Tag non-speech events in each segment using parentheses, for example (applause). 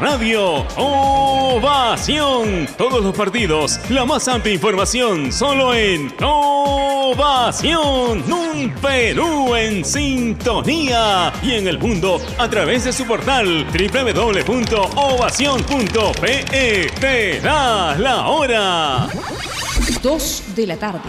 Radio Ovación. Todos los partidos, la más amplia información, solo en Ovación. Un Perú en sintonía. Y en el mundo a través de su portal www.ovación.pe. Te da la hora. Dos de la tarde.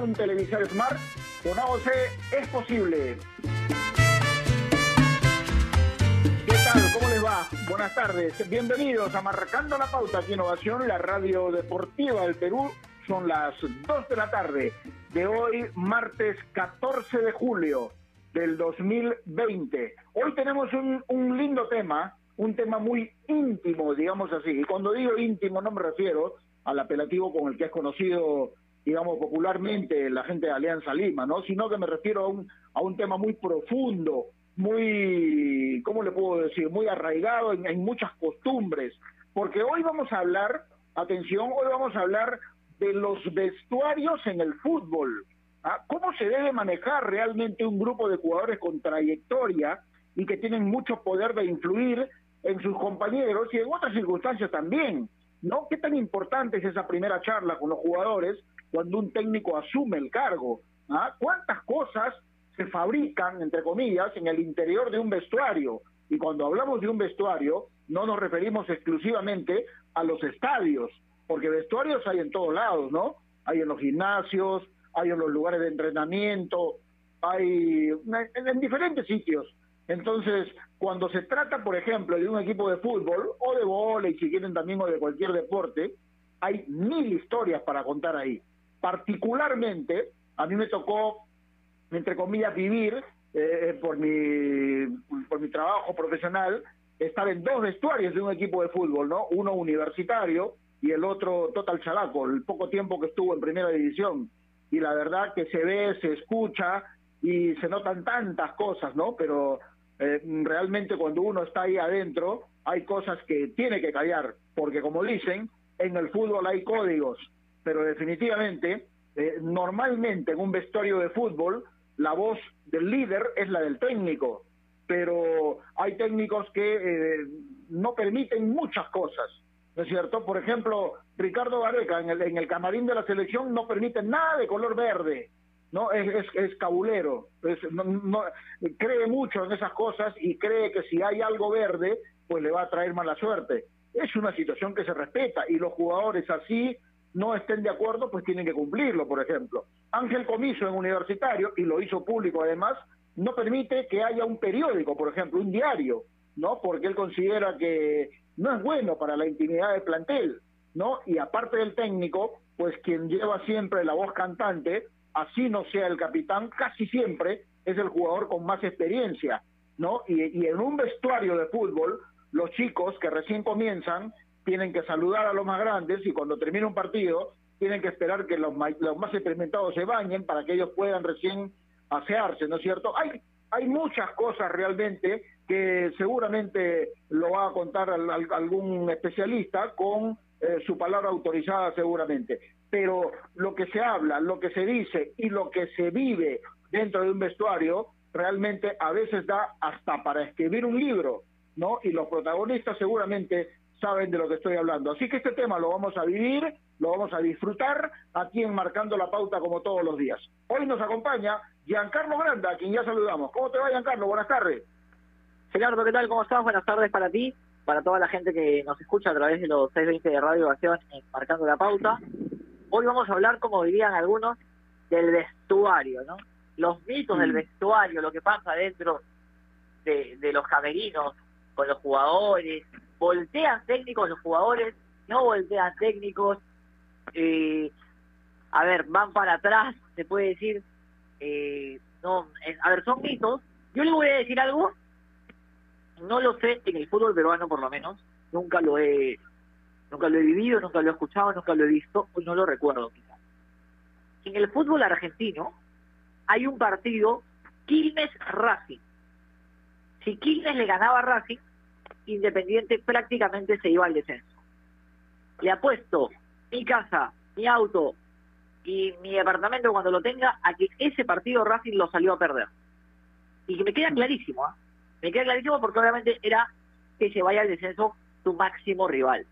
Comprar un televisor Smart? Con AOC es posible. ¿Qué tal? ¿Cómo les va? Buenas tardes. Bienvenidos a Marcando la Pauta aquí Innovación, la radio deportiva del Perú. Son las 2 de la tarde de hoy, martes 14 de julio del 2020. Hoy tenemos un, un lindo tema, un tema muy íntimo, digamos así. Y cuando digo íntimo no me refiero al apelativo con el que es conocido, digamos, popularmente la gente de Alianza Lima, ¿no? Sino que me refiero a un, a un tema muy profundo, muy, ¿cómo le puedo decir? Muy arraigado en, muchas costumbres. Porque hoy vamos a hablar, atención, hoy vamos a hablar de los vestuarios en el fútbol. ¿ah? ¿Cómo se debe manejar realmente un grupo de jugadores con trayectoria y que tienen mucho poder de influir en sus compañeros y en otras circunstancias también? ¿No? ¿Qué tan importante es esa primera charla con los jugadores cuando un técnico asume el cargo? ¿Ah? ¿Cuántas cosas se fabrican, entre comillas, en el interior de un vestuario? Y cuando hablamos de un vestuario, no nos referimos exclusivamente a los estadios, porque vestuarios hay en todos lados, ¿no? Hay en los gimnasios, hay en los lugares de entrenamiento, hay en, en diferentes sitios. Entonces, cuando se trata, por ejemplo, de un equipo de fútbol o de vóley, si quieren también, o de cualquier deporte, hay mil historias para contar ahí. Particularmente, a mí me tocó, entre comillas, vivir eh, por, mi, por mi trabajo profesional, estar en dos vestuarios de un equipo de fútbol, ¿no? Uno universitario y el otro Total Chalaco, el poco tiempo que estuvo en primera división. Y la verdad que se ve, se escucha y se notan tantas cosas, ¿no? Pero eh, realmente cuando uno está ahí adentro hay cosas que tiene que callar, porque como dicen, en el fútbol hay códigos, pero definitivamente, eh, normalmente en un vestuario de fútbol, la voz del líder es la del técnico, pero hay técnicos que eh, no permiten muchas cosas, ¿no es cierto? Por ejemplo, Ricardo Gareca en el, en el camarín de la selección no permite nada de color verde, no es, es, cabulero, cree mucho en esas cosas y cree que si hay algo verde, pues le va a traer mala suerte. Es una situación que se respeta y los jugadores así no estén de acuerdo, pues tienen que cumplirlo, por ejemplo. Ángel Comiso en Universitario, y lo hizo público además, no permite que haya un periódico, por ejemplo, un diario, ¿no? Porque él considera que no es bueno para la intimidad del plantel, ¿no? Y aparte del técnico, pues quien lleva siempre la voz cantante, así no sea el capitán, casi siempre es el jugador con más experiencia, ¿no? Y, y en un vestuario de fútbol, los chicos que recién comienzan tienen que saludar a los más grandes y cuando termina un partido tienen que esperar que los, los más experimentados se bañen para que ellos puedan recién asearse, ¿no es cierto? Hay, hay muchas cosas realmente que seguramente lo va a contar al- al- algún especialista con eh, su palabra autorizada seguramente. Pero lo que se habla, lo que se dice y lo que se vive dentro de un vestuario realmente a veces da hasta para escribir un libro, ¿no? Y los protagonistas seguramente saben de lo que estoy hablando. Así que este tema lo vamos a vivir, lo vamos a disfrutar aquí en Marcando la Pauta como todos los días. Hoy nos acompaña Giancarlo Granda, a quien ya saludamos. ¿Cómo te va, Giancarlo? Buenas tardes. Gerardo, ¿qué tal? ¿Cómo estás? Buenas tardes para ti, para toda la gente que nos escucha a través de los 620 de Radio Acción en Marcando la Pauta. Hoy vamos a hablar, como dirían algunos, del vestuario, ¿no? Los mitos del Mm. vestuario, lo que pasa dentro de, de los camerinos, los jugadores, voltean técnicos los jugadores, no voltean técnicos, eh, a ver, van para atrás, se puede decir, eh, no, a ver, son mitos. Yo le voy a decir algo, no lo sé en el fútbol peruano por lo menos, nunca lo he, nunca lo he vivido, nunca lo he escuchado, nunca lo he visto, o no lo recuerdo quizás. En el fútbol argentino hay un partido Quilmes Racing. Si Quilmes le ganaba Racing, Independiente prácticamente se iba al descenso. Le apuesto mi casa, mi auto y mi departamento cuando lo tenga a que ese partido Racing lo salió a perder. Y que me queda clarísimo, ¿ah? me queda clarísimo porque obviamente era que se vaya al descenso su máximo rival.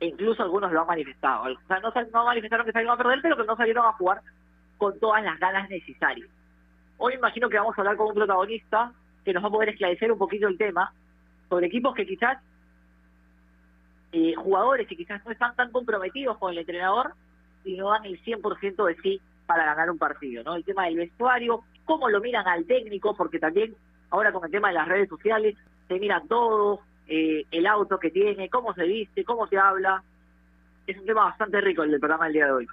E incluso algunos lo han manifestado. O sea, no, no manifestaron que salieron a perder, pero que no salieron a jugar con todas las ganas necesarias. Hoy imagino que vamos a hablar con un protagonista que nos va a poder esclarecer un poquito el tema sobre equipos que quizás, eh, jugadores que quizás no están tan comprometidos con el entrenador y no dan el 100% de sí para ganar un partido, ¿no? El tema del vestuario, cómo lo miran al técnico, porque también ahora con el tema de las redes sociales se mira todo, eh, el auto que tiene, cómo se viste, cómo se habla. Es un tema bastante rico el del programa del día de hoy.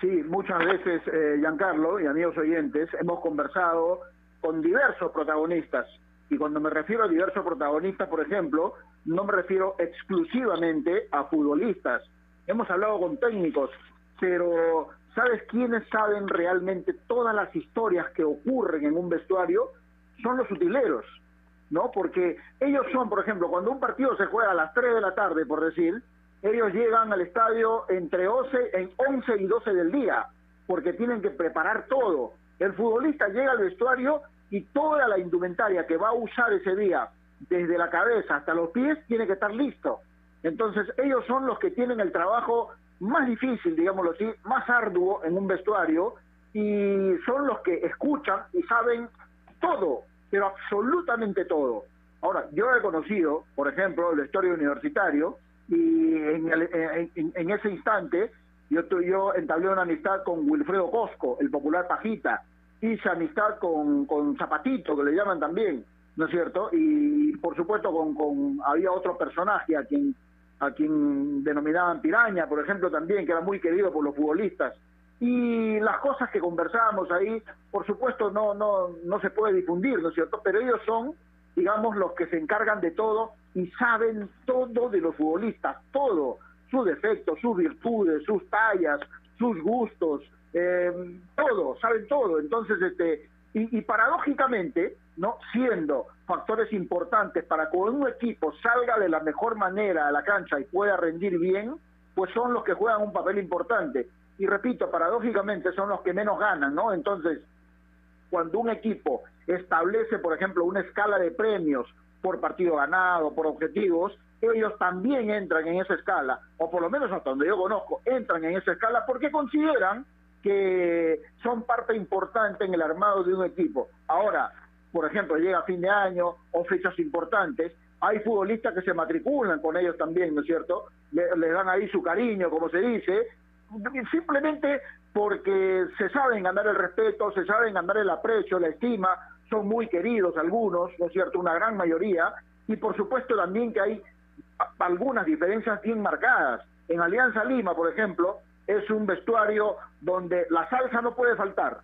Sí, muchas veces, eh, Giancarlo y amigos oyentes, hemos conversado con diversos protagonistas. Y cuando me refiero a diversos protagonistas, por ejemplo, no me refiero exclusivamente a futbolistas. Hemos hablado con técnicos, pero ¿sabes quiénes saben realmente todas las historias que ocurren en un vestuario? Son los utileros, ¿no? Porque ellos son, por ejemplo, cuando un partido se juega a las 3 de la tarde, por decir, ellos llegan al estadio entre 11, en 11 y 12 del día, porque tienen que preparar todo. El futbolista llega al vestuario y toda la indumentaria que va a usar ese día, desde la cabeza hasta los pies, tiene que estar listo. Entonces ellos son los que tienen el trabajo más difícil, digámoslo así, más arduo en un vestuario y son los que escuchan y saben todo, pero absolutamente todo. Ahora, yo he conocido, por ejemplo, el vestuario universitario, y en, ese instante yo, yo entablé una amistad con Wilfredo Cosco, el popular Pajita, hice amistad con, con Zapatito, que le llaman también, ¿no es cierto? Y por supuesto con, con había otro personaje a quien a quien denominaban Piraña, por ejemplo, también, que era muy querido por los futbolistas. Y las cosas que conversábamos ahí, por supuesto, no, no, no se puede difundir, ¿no es cierto? Pero ellos son, digamos, los que se encargan de todo y saben todo de los futbolistas, todo, sus defectos, sus virtudes, sus tallas, sus gustos, eh, todo, saben todo. Entonces, este, y, paradójicamente, no siendo factores importantes para que un equipo salga de la mejor manera a la cancha y pueda rendir bien, pues son los que juegan un papel importante. Y repito, paradójicamente son los que menos ganan, ¿no? Entonces, cuando un equipo establece, por ejemplo, una escala de premios por partido ganado, por objetivos, ellos también entran en esa escala, o por lo menos hasta donde yo conozco, entran en esa escala porque consideran que son parte importante en el armado de un equipo. Ahora, por ejemplo, llega fin de año o fechas importantes, hay futbolistas que se matriculan con ellos también, ¿no es cierto? Le, les dan ahí su cariño, como se dice, simplemente porque se saben ganar el respeto, se saben ganar el aprecio, la estima, son muy queridos algunos, ¿no es cierto? Una gran mayoría, y por supuesto también que hay algunas diferencias bien marcadas. En Alianza Lima, por ejemplo, es un vestuario donde la salsa no puede faltar,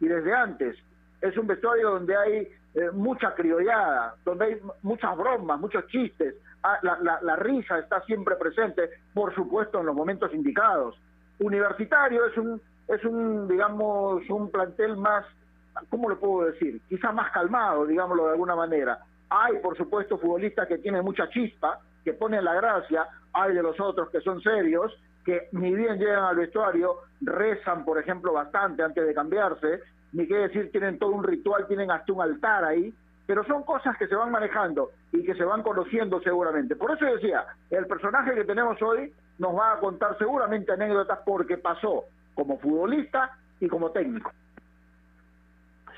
y desde antes, es un vestuario donde hay eh, mucha criollada, donde hay muchas bromas, muchos chistes, ah, la, la risa está siempre presente, por supuesto, en los momentos indicados. Universitario es un, es un, digamos, un plantel más ¿cómo lo puedo decir? Quizás más calmado, digámoslo de alguna manera. Hay, por supuesto, futbolistas que tienen mucha chispa, que ponen la gracia, hay de los otros que son serios, que ni bien llegan al vestuario, rezan, por ejemplo, bastante antes de cambiarse, ni qué decir, tienen todo un ritual, tienen hasta un altar ahí, pero son cosas que se van manejando y que se van conociendo seguramente. Por eso decía, el personaje que tenemos hoy nos va a contar seguramente anécdotas porque pasó como futbolista y como técnico.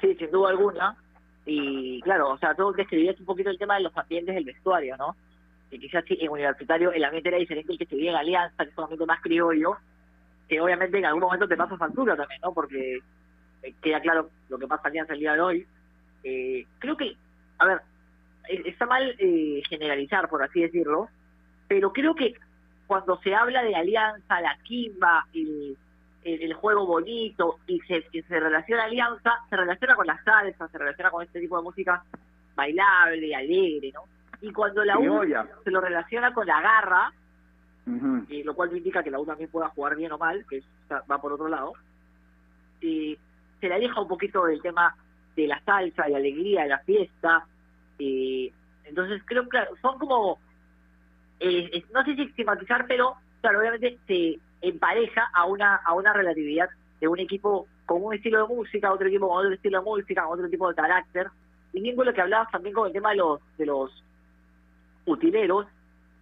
Sí, sin duda alguna. Y claro, o sea, todo que escribías un poquito el tema de los ambientes del vestuario, ¿no? Y quizás en universitario el ambiente era diferente el que se en Alianza, que es un ambiente más criollo, que obviamente en algún momento te pasa factura también, ¿no? Porque eh, queda claro lo que pasa Alianza el día de hoy. Eh, creo que, a ver, eh, está mal eh, generalizar, por así decirlo, pero creo que cuando se habla de alianza, la quimba, el, el, juego bonito y se, se relaciona alianza, se relaciona con la salsa, se relaciona con este tipo de música bailable, alegre, ¿no? Y cuando la U se lo relaciona con la garra, y lo cual indica que la U también pueda jugar bien o mal, que va por otro lado, y se le aleja un poquito del tema de la salsa, de la alegría, de la fiesta. y entonces creo que son como, eh, no sé si estigmatizar, pero claro, obviamente se empareja a una, a una relatividad de un equipo con un estilo de música, otro equipo con otro estilo de música, con otro tipo de carácter. Y bien con lo que hablabas también con el tema de los, de los utileros,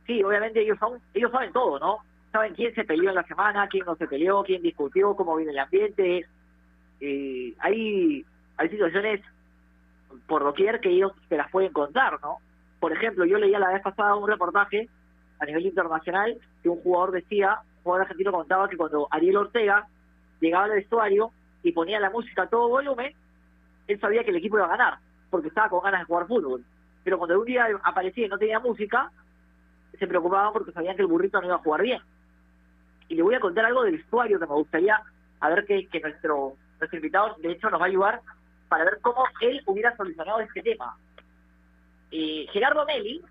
sí, obviamente ellos son, ellos saben todo, ¿no? Saben quién se peleó en la semana, quién no se peleó, quién discutió, cómo viene el ambiente. Eh, hay, hay situaciones por doquier que ellos se las pueden contar, ¿no? Por ejemplo, yo leía la vez pasada un reportaje a nivel internacional que un jugador decía, un jugador argentino contaba que cuando Ariel Ortega llegaba al vestuario y ponía la música a todo volumen, él sabía que el equipo iba a ganar, porque estaba con ganas de jugar fútbol. Pero cuando un día aparecía y no tenía música, se preocupaban porque sabían que el burrito no iba a jugar bien. Y le voy a contar algo del vestuario que me gustaría a ver que, que nuestro, nuestro invitado, de hecho, nos va a ayudar para ver cómo él hubiera solucionado este tema. Eh, Gerardo Meli,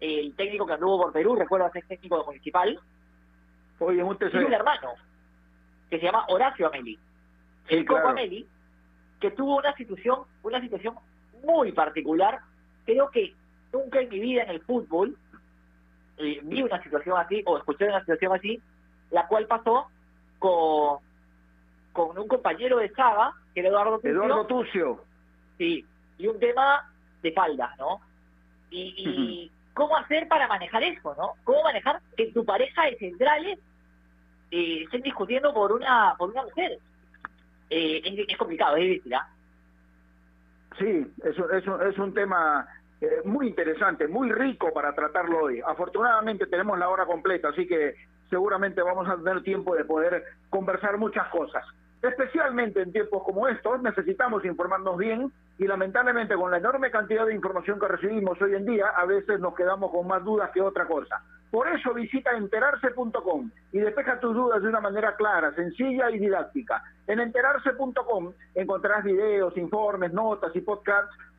el técnico que anduvo por Perú, recuerdo que es técnico de municipal, Oye, un tiene un hermano que se llama Horacio Ameli. el Coco Ameli, que tuvo una situación, una situación muy particular. Creo que nunca en mi vida en el fútbol eh, vi una situación así o escuché una situación así, la cual pasó con, con un compañero de Saga, que era Eduardo Tucio. Eduardo Tucio. Sí, y un tema de faldas, ¿no? Y, cómo hacer para manejar eso, ¿no? ¿Cómo manejar que tu pareja de centrales eh, estén discutiendo por una por una mujer? Eh, es, complicado, es difícil, ¿ah? Sí, eso, eso es un tema eh, muy interesante, muy rico para tratarlo hoy. Afortunadamente tenemos la hora completa, así que seguramente vamos a tener tiempo de poder conversar muchas cosas. Especialmente en tiempos como estos necesitamos informarnos bien y lamentablemente con la enorme cantidad de información que recibimos hoy en día a veces nos quedamos con más dudas que otra cosa. Por eso visita enterarse.com y despeja tus dudas de una manera clara, sencilla y didáctica. En enterarse.com encontrarás videos, informes, notas y podcasts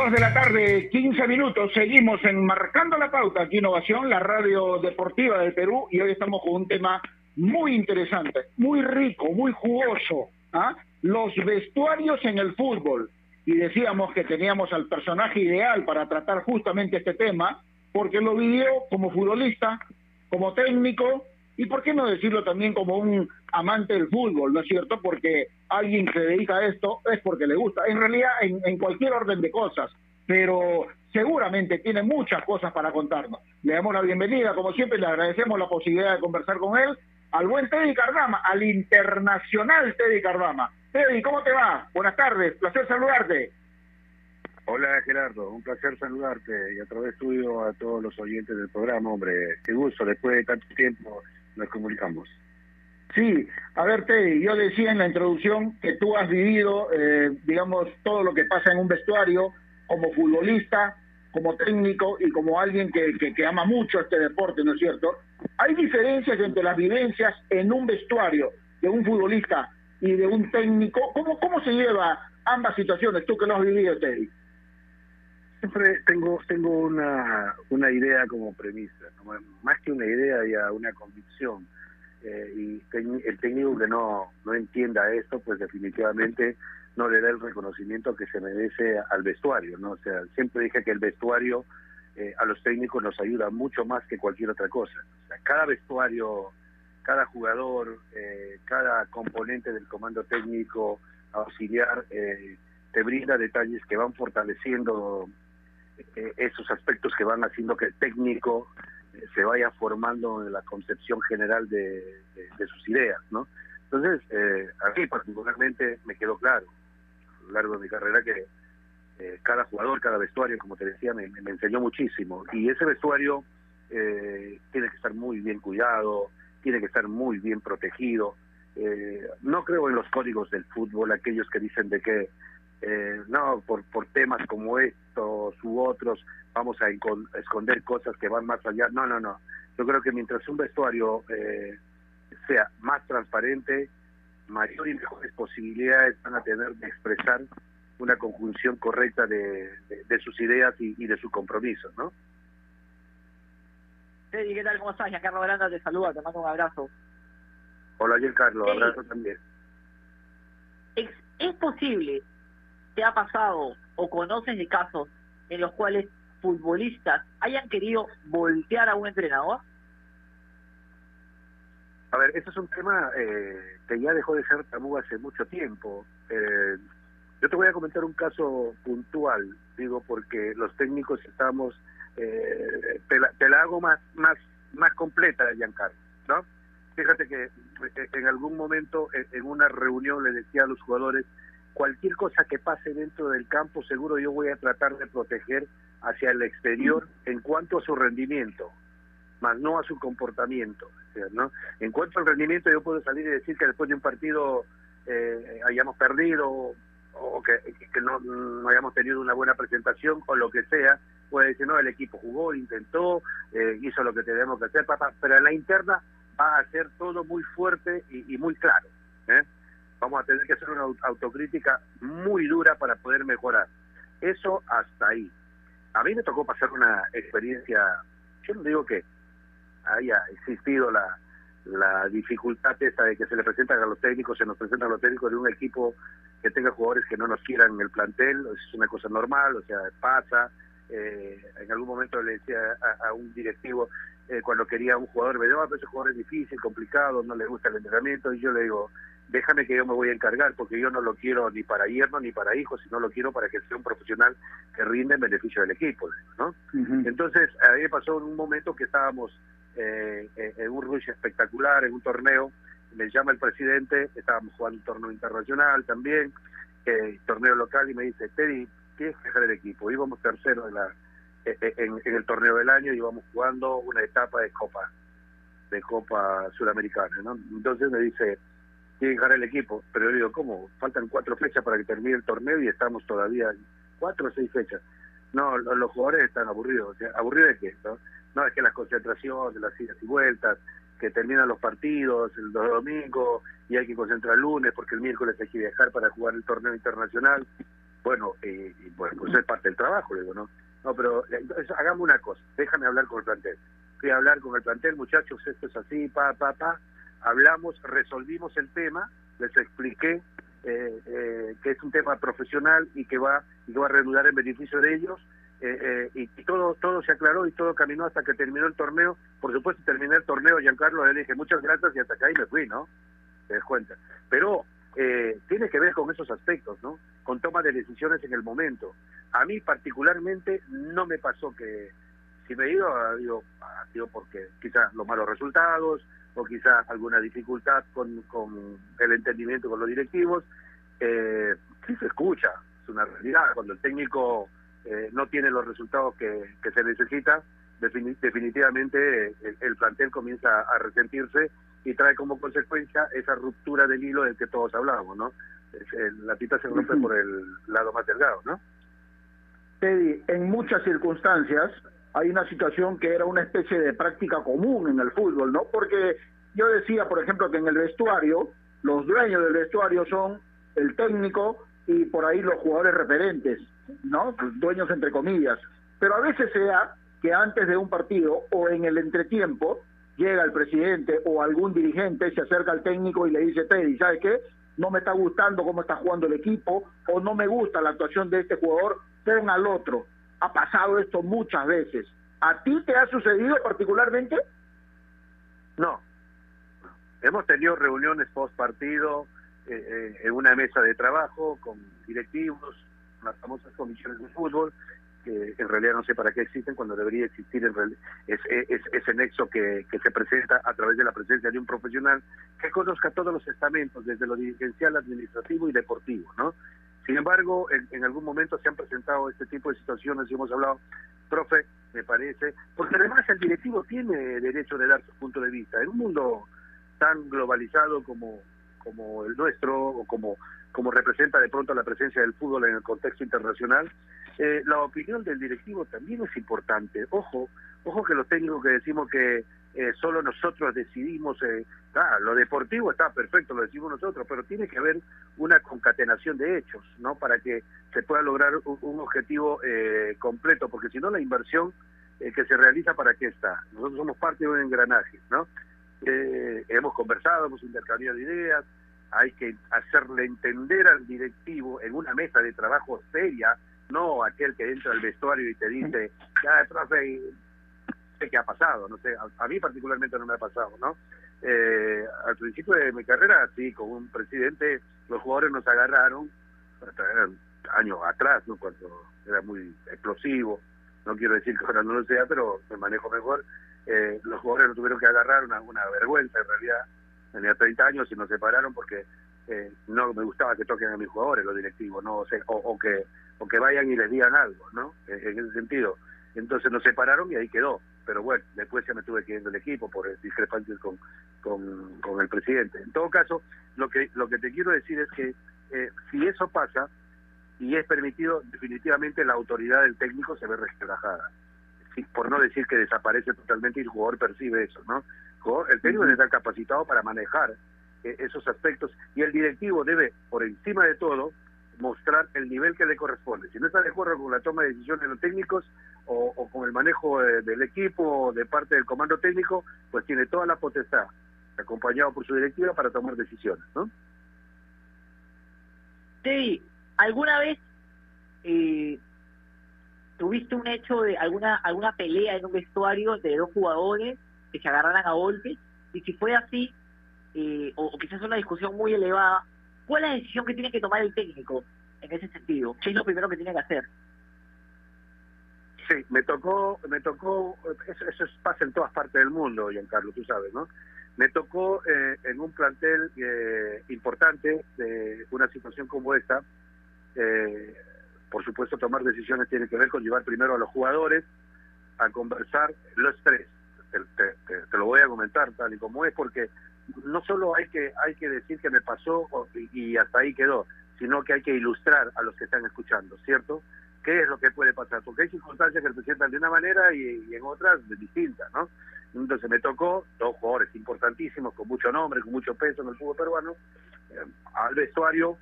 Dos de la tarde, 15 minutos. Seguimos en Marcando la Pauta, aquí Innovación, la radio deportiva del Perú, y hoy estamos con un tema muy interesante, muy rico, muy jugoso. ¿ah? Los vestuarios en el fútbol. Y decíamos que teníamos al personaje ideal para tratar justamente este tema, porque lo vivió como futbolista, como técnico y por qué no decirlo también como un amante del fútbol, ¿no es cierto? Porque alguien que se dedica a esto es porque le gusta, en realidad en, en cualquier orden de cosas, pero seguramente tiene muchas cosas para contarnos. Le damos la bienvenida, como siempre, le agradecemos la posibilidad de conversar con él, al buen Teddy Cardama, al internacional Teddy Cardama. Teddy, ¿cómo te va? Buenas tardes, placer saludarte. Hola Gerardo, un placer saludarte y a través tuyo a todos los oyentes del programa, hombre, qué gusto, después de tanto tiempo nos comunicamos. Sí, a ver Teddy, yo decía en la introducción que tú has vivido, eh, digamos, todo lo que pasa en un vestuario como futbolista, como técnico y como alguien que, que, ama mucho este deporte, ¿no es cierto? Hay diferencias entre las vivencias en un vestuario de un futbolista y de un técnico. ¿Cómo, cómo se lleva ambas situaciones, tú que lo has vivido, Teddy? Siempre tengo tengo una, una idea como premisa, ¿no? más que una idea, ya una convicción. Eh, y el técnico que no, no entienda esto, pues definitivamente no le da el reconocimiento que se merece al vestuario, ¿no? O sea, siempre dije que el vestuario eh, a los técnicos nos ayuda mucho más que cualquier otra cosa. O sea, cada vestuario, cada jugador, eh, cada componente del comando técnico auxiliar eh, te brinda detalles que van fortaleciendo eh, esos aspectos que van haciendo que el técnico eh, se vaya formando en la concepción general de, sus ideas, ¿no? Entonces, eh, a mí particularmente me quedó claro a lo largo de mi carrera que eh, cada jugador, cada vestuario, como te decía, me, me enseñó muchísimo. Y ese vestuario eh, tiene que estar muy bien cuidado, tiene que estar muy bien protegido. No creo en los códigos del fútbol, aquellos que dicen de que eh, no, por, por temas como estos u otros, vamos a esconder cosas que van más allá. No, no, no. Yo creo que mientras un vestuario eh, sea más transparente, mayor y mejores posibilidades van a tener de expresar una conjunción correcta de, de, de sus ideas y, y, de sus compromisos, ¿no? Teddy, ¿qué tal? ¿Cómo estás? Giancarlo Granda te saluda, te mando un abrazo. Hola, Giancarlo, abrazo también. ¿Es, ¿Es posible, te ha pasado o conoces de casos en los cuales futbolistas hayan querido voltear a un entrenador? A ver, este es un tema eh, que ya dejó de ser tabú hace mucho tiempo. Eh, yo te voy a comentar un caso puntual, digo, porque los técnicos estamos, eh, te, la, te, la, hago más, más, más completa, Giancarlo, ¿no? Fíjate que eh, en algún momento en una reunión le decía a los jugadores, cualquier cosa que pase dentro del campo, seguro yo voy a tratar de proteger hacia el exterior en cuanto a su rendimiento, más no a su comportamiento. ¿no? En cuanto al rendimiento, yo puedo salir y decir que después de un partido eh, hayamos perdido o que, no, no, hayamos tenido una buena presentación o lo que sea, puede decir, no, el equipo jugó, intentó, eh, hizo lo que tenemos que hacer, papá, pero en la interna va a ser todo muy fuerte y, y muy claro. ¿eh? Vamos a tener que hacer una autocrítica muy dura para poder mejorar. Eso hasta ahí. A mí me tocó pasar una experiencia, yo no digo que haya existido la, dificultad esa de que se le presentan a los técnicos, se nos presentan a los técnicos de un equipo que tenga jugadores que no nos quieran en el plantel, es una cosa normal, o sea, pasa. Eh, en algún momento le decía a, a un directivo, eh, cuando quería un jugador, me dijo, ah, pero ese jugador es difícil, complicado, no le gusta el entrenamiento, y yo le digo, déjame que yo me voy a encargar, porque yo no lo quiero ni para yerno ni para hijos, sino lo quiero para que sea un profesional que rinde en beneficio del equipo, ¿no? Uh -huh. Entonces, a mí me pasó en un momento que estábamos eh, en un rush espectacular, en un torneo, me llama el presidente, estábamos jugando un torneo internacional también, eh, torneo local, y me dice, Teddy, tienes que dejar el equipo, íbamos tercero en, la, en, en el torneo del año, íbamos jugando una etapa de Copa, de Copa Sudamericana, ¿no? Entonces me dice, tiene que dejar el equipo. Pero yo digo, ¿cómo? Faltan cuatro fechas para que termine el torneo y estamos todavía cuatro o seis fechas. No, los, los jugadores están aburridos. O sea, ¿Aburridos de qué? No? no, es que las concentraciones, las idas y vueltas, que terminan los partidos el domingo y hay que concentrar el lunes porque el miércoles hay que viajar para jugar el torneo internacional. Bueno, eh, bueno pues es parte del trabajo, digo, ¿no? No, pero entonces, hagamos una cosa, déjame hablar con el plantel. Fui a hablar con el plantel, muchachos, esto es así, pa, pa, pa hablamos, resolvimos el tema, les expliqué eh, eh, que es un tema profesional y que va y va a reanudar en beneficio de ellos eh, y, todo todo se aclaró y todo caminó hasta que terminó el torneo. Por supuesto, terminé el torneo, Giancarlo, le dije muchas gracias y hasta acá y me fui, ¿no? Te das cuenta. Pero eh, tiene que ver con esos aspectos, ¿no? Con toma de decisiones en el momento. A mí particularmente no me pasó que si me he ido, ha sido, ha sido porque quizás los malos resultados o quizás alguna dificultad con, con el entendimiento con los directivos. Eh, sí se escucha, es una realidad. Cuando el técnico eh, no tiene los resultados que, que se necesita, definitivamente eh, el, plantel comienza a resentirse y trae como consecuencia esa ruptura del hilo del que todos hablamos, ¿no? la pita se rompe por el lado más delgado, ¿no? Teddy, en muchas circunstancias hay una situación que era una especie de práctica común en el fútbol, ¿no? Porque yo decía, por ejemplo, que en el vestuario, los dueños del vestuario son el técnico y por ahí los jugadores referentes, ¿no? Dueños entre comillas. Pero a veces se da que antes de un partido o en el entretiempo llega el presidente o algún dirigente, se acerca al técnico y le dice, Teddy, ¿sabes qué? No me está gustando cómo está jugando el equipo o no me gusta la actuación de este jugador, pon al otro. Ha pasado esto muchas veces. ¿A ti te ha sucedido particularmente? No. Hemos tenido reuniones post partido eh, eh, en una mesa de trabajo con directivos, las famosas comisiones de fútbol, que en realidad no sé para qué existen cuando debería existir en es, ese nexo que, se presenta a través de la presencia de un profesional que conozca todos los estamentos, desde lo dirigencial, administrativo y deportivo, ¿no? Sin embargo, en, algún momento se han presentado este tipo de situaciones y hemos hablado, profe, me parece, porque además el directivo tiene derecho de dar su punto de vista. En un mundo tan globalizado como, como el nuestro, o como como representa de pronto la presencia del fútbol en el contexto internacional, eh, la opinión del directivo también es importante. Ojo, ojo que los técnicos que decimos que eh, solo nosotros decidimos, eh, lo deportivo está perfecto, lo decimos nosotros, pero tiene que haber una concatenación de hechos, ¿no? Para que se pueda lograr un, objetivo eh, completo, porque si no la inversión que se realiza, ¿para qué está? Nosotros somos parte de un engranaje, ¿no? hemos conversado, hemos intercambiado ideas, hay que hacerle entender al directivo en una mesa de trabajo seria, no aquel que entra al vestuario y te dice, ya, profe, qué ha pasado, no sé, a, mí particularmente no me ha pasado, ¿no? Eh, al principio de mi carrera, sí, con un presidente, los jugadores nos agarraron, años atrás, ¿no? Cuando era muy explosivo, no quiero decir que ahora no lo sea, pero me manejo mejor, eh, los jugadores nos tuvieron que agarrar una, vergüenza en realidad, tenía 30 años y nos separaron porque eh, no me gustaba que toquen a mis jugadores los directivos, no o, o, que o que vayan y les digan algo, ¿no? Eh, en ese sentido. Entonces nos separaron y ahí quedó. Pero bueno, después ya me tuve que ir del equipo por discrepancias con, con, con, el presidente. En todo caso, lo que lo que te quiero decir es que eh, si eso pasa y es permitido, definitivamente la autoridad del técnico se ve relajada. por no decir que desaparece totalmente y el jugador percibe eso, ¿no? El técnico debe estar capacitado para manejar eh, esos aspectos y el directivo debe, por encima de todo, mostrar el nivel que le corresponde. Si no está de acuerdo con la toma de decisiones de los técnicos o, con el manejo eh, del equipo o de parte del comando técnico, pues tiene toda la potestad, acompañado por su directiva, para tomar decisiones, ¿no? Sí, ¿alguna vez eh, tuviste un hecho de alguna alguna pelea en un vestuario de dos jugadores que se agarraran a golpes? Y si fue así, eh, o, quizás una discusión muy elevada, ¿cuál es la decisión que tiene que tomar el técnico en ese sentido? ¿Qué es lo primero que tiene que hacer? Sí, me tocó, me tocó, eso, eso pasa en todas partes del mundo, Giancarlo, tú sabes, ¿no? Me tocó eh, en un plantel eh, importante de una situación como esta, por supuesto tomar decisiones tiene que ver con llevar primero a los jugadores a conversar los tres, te, lo voy a comentar tal y como es, porque no solo hay que hay que decir que me pasó y, hasta ahí quedó, sino que hay que ilustrar a los que están escuchando, ¿cierto? ¿Qué es lo que puede pasar? Porque hay circunstancias que se presentan de una manera y, en otras distintas, ¿no? Entonces me tocó dos jugadores importantísimos, con mucho nombre, con mucho peso en el fútbol peruano, eh, al vestuario,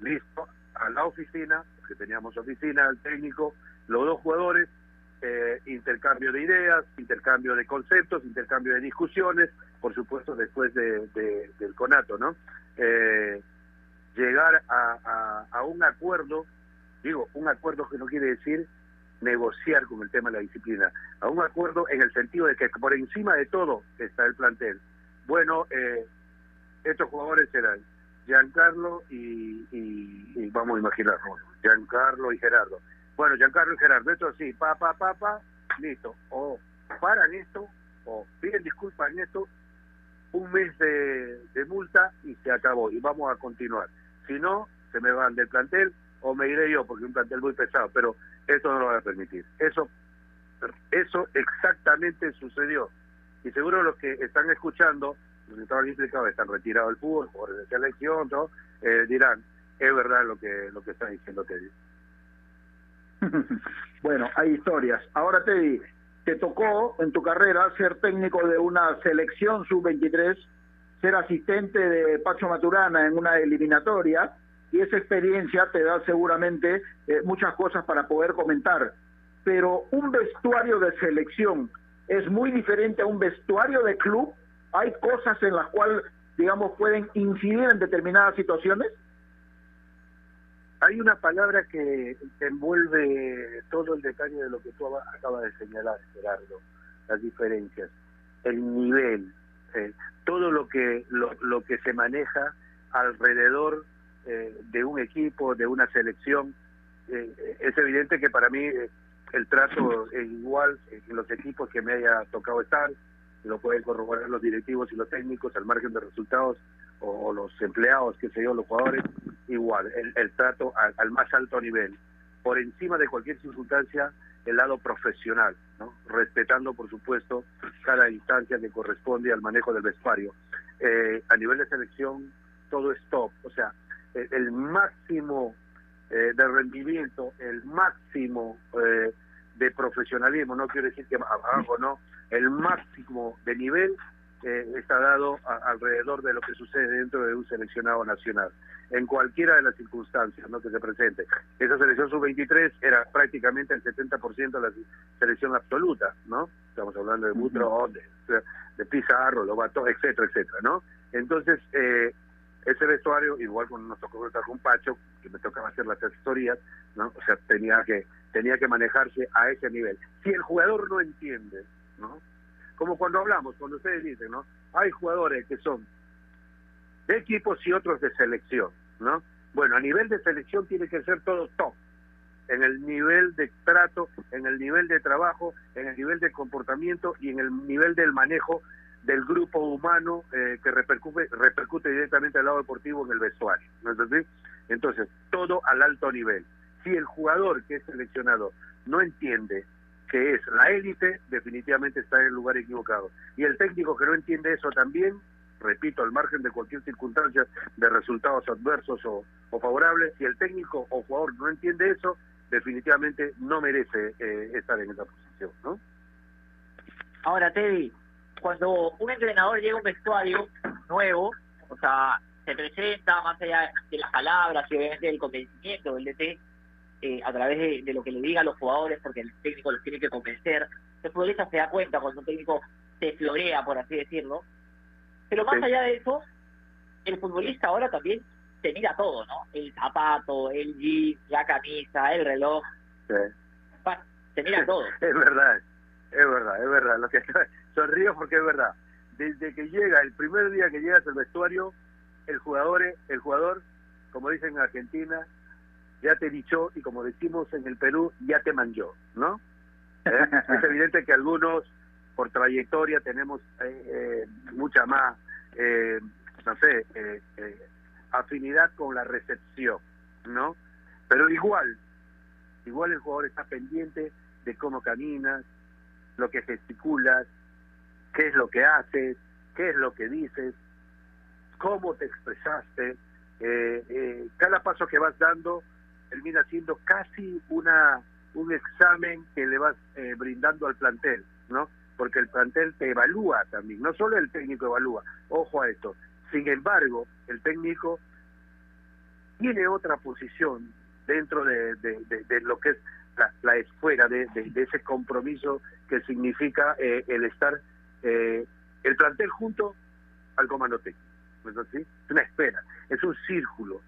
listo, a la oficina, porque teníamos oficina, al técnico, los dos jugadores, eh, intercambio de ideas, intercambio de conceptos, intercambio de discusiones, por supuesto después de, del conato, ¿no? Eh, llegar a, un acuerdo, digo, un acuerdo que no quiere decir negociar con el tema de la disciplina, a un acuerdo en el sentido de que por encima de todo está el plantel. Bueno, eh, estos jugadores serán Giancarlo y, y, vamos a imaginarlo, Giancarlo y Gerardo. Bueno, Giancarlo y Gerardo, esto sí, pa, pa, pa, pa, listo. O paran esto, o piden disculpas en esto, un mes de, de multa y se acabó, y vamos a continuar. Si no, se me van del plantel o me iré yo, porque un plantel muy pesado, pero esto no lo va a permitir. Eso, eso exactamente sucedió. Y seguro los que están escuchando, los que estaban implicados, están retirados del fútbol, por de selección, ¿no? Eh, dirán, es verdad lo que, lo que está diciendo Teddy. (laughs) bueno, hay historias. Ahora Teddy, te tocó en tu carrera ser técnico de una selección sub-23, ser asistente de Pacho Maturana en una eliminatoria, y esa experiencia te da seguramente eh, muchas cosas para poder comentar. Pero un vestuario de selección es muy diferente a un vestuario de club. Hay cosas en las cuales, digamos, pueden incidir en determinadas situaciones. Hay una palabra que envuelve todo el detalle de lo que tú acabas de señalar, Gerardo, las diferencias, el nivel, eh, todo lo que lo, lo que se maneja alrededor eh, de un equipo, de una selección. Eh, es evidente que para mí eh, el trato es igual en los equipos que me haya tocado estar, lo pueden corroborar los directivos y los técnicos al margen de resultados o, los empleados, que sé yo, los jugadores, igual, el, trato al, más alto nivel, por encima de cualquier circunstancia, el lado profesional, ¿no? respetando, por supuesto, cada instancia que corresponde al manejo del vestuario. a nivel de selección, todo es top, o sea, el máximo eh, de rendimiento, el máximo eh, de profesionalismo, no quiero decir que abajo, no, el máximo de nivel eh, está dado alrededor de lo que sucede dentro de un seleccionado nacional, en cualquiera de las circunstancias ¿no? que se presente. Esa selección sub-23 era prácticamente el 70% de la selección absoluta, ¿no? Estamos hablando de Butrón, de, de Pizarro, Lobato, etcétera, etcétera, ¿no? Entonces, eh, ese vestuario, igual cuando nos tocó estar con Pacho, que me tocaba hacer las asesorías, ¿no? O sea, tenía que, tenía que manejarse a ese nivel. Si el jugador no entiende, ¿no? Como cuando hablamos, cuando ustedes dicen, ¿no? Hay jugadores que son de equipos y otros de selección, ¿no? Bueno, a nivel de selección tiene que ser todo top, en el nivel de trato, en el nivel de trabajo, en el nivel de comportamiento y en el nivel del manejo del grupo humano eh, que repercute, repercute directamente al lado deportivo en el vestuario. ¿no es Entonces, todo al alto nivel. Si el jugador que es seleccionado no entiende que es la élite, definitivamente está en el lugar equivocado. Y el técnico que no entiende eso también, repito, al margen de cualquier circunstancia de resultados adversos o, favorables, si el técnico o jugador no entiende eso, definitivamente no merece eh, estar en esa posición, ¿no? Ahora, Teddy, cuando un entrenador llega a un vestuario nuevo, o sea, se presenta más allá de las palabras y obviamente del convencimiento del DT, eh, a través de, lo que le diga a los jugadores, porque el técnico los tiene que convencer. El futbolista se da cuenta cuando un técnico se florea, por así decirlo. Pero más allá de eso, el futbolista ahora también se mira todo, ¿no? El zapato, el jean, la camisa, el reloj. se mira (laughs) todo. Es verdad, es verdad, es verdad. Lo que (laughs) sonrío porque es verdad. Desde que llega, el primer día que llegas al vestuario, el jugador, el jugador, como dicen en Argentina, ya te dicho y como decimos en el Perú, ya te manchó, ¿no? ¿Eh? (laughs) es evidente que algunos, por trayectoria, tenemos eh, eh, mucha más, no sé, afinidad con la recepción, ¿no? Pero igual, igual el jugador está pendiente de cómo caminas, lo que gesticulas, qué es lo que haces, qué es lo que dices, cómo te expresaste. Eh, eh, cada paso que vas dando termina siendo casi una un examen que le vas eh, brindando al plantel, ¿no? Porque el plantel te evalúa también, no solo el técnico evalúa, ojo a esto. Sin embargo, el técnico tiene otra posición dentro de, de, lo que es la, esfera de, ese compromiso que significa el estar eh, el plantel junto al comando técnico. ¿no es así? Es una espera, es un círculo